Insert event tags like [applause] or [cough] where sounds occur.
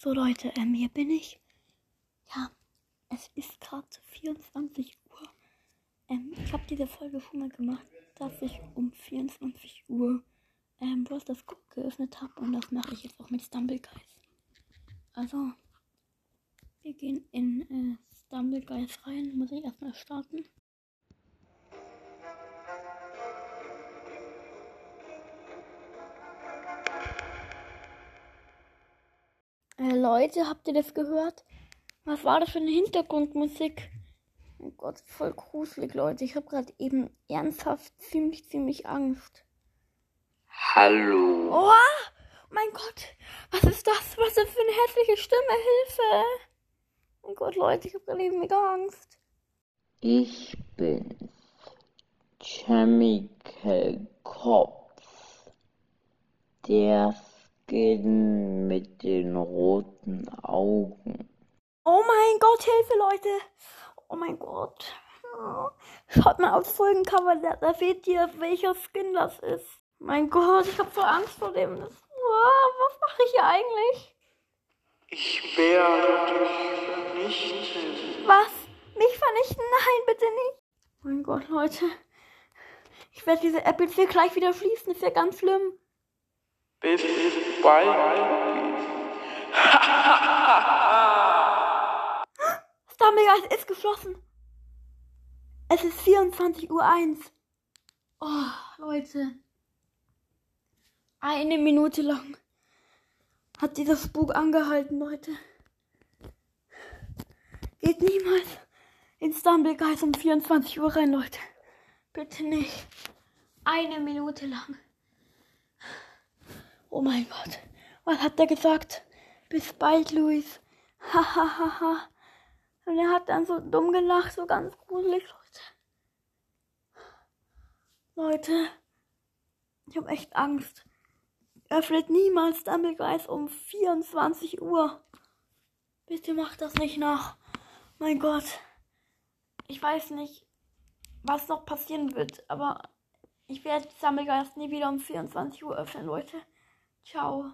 So Leute, ähm, hier bin ich. Ja, es ist gerade 24 Uhr. Ähm, ich habe diese Folge schon mal gemacht, dass ich um 24 Uhr ähm, bloß das Guck geöffnet habe und das mache ich jetzt auch mit Stumblegeist. Also, wir gehen in äh, Stumblegeist rein. Muss ich erstmal starten. Leute, habt ihr das gehört? Was war das für eine Hintergrundmusik? Oh Gott, voll gruselig, Leute. Ich habe gerade eben ernsthaft ziemlich, ziemlich Angst. Hallo. Oh, mein Gott, was ist das? Was ist das für eine hässliche Stimme? Hilfe! Mein Gott, Leute, ich habe gerade eben mega Angst. Ich bin's. Chemical Cops. Der Skin mit den roten Augen. Oh mein Gott, Hilfe, Leute! Oh mein Gott. Schaut mal aufs Folgencover, da, da seht ihr, welcher Skin das ist. Mein Gott, ich habe so Angst vor dem. Das, wow, was mache ich hier eigentlich? Ich werde dich vernichten. Was? Mich vernichten? Nein, bitte nicht. Mein Gott, Leute. Ich werde diese App jetzt hier gleich wieder schließen. Das ist ja ganz schlimm. Bis bald. Stumblegeist ist geschlossen. Es ist 24.01 Uhr. Oh, Leute. Eine Minute lang hat dieser Spuk angehalten, Leute. Geht niemals in Stumblegeist um 24 Uhr rein, Leute. Bitte nicht. Eine Minute lang. Oh mein Gott. Was hat der gesagt? Bis bald, Luis. [laughs] Hahaha. Und er hat dann so dumm gelacht, so ganz gruselig, Leute. Leute, ich habe echt Angst. Öffnet niemals Dumbledore um 24 Uhr. Bitte macht das nicht nach. Mein Gott. Ich weiß nicht, was noch passieren wird, aber ich werde Sammelgeist nie wieder um 24 Uhr öffnen, Leute. Ciao.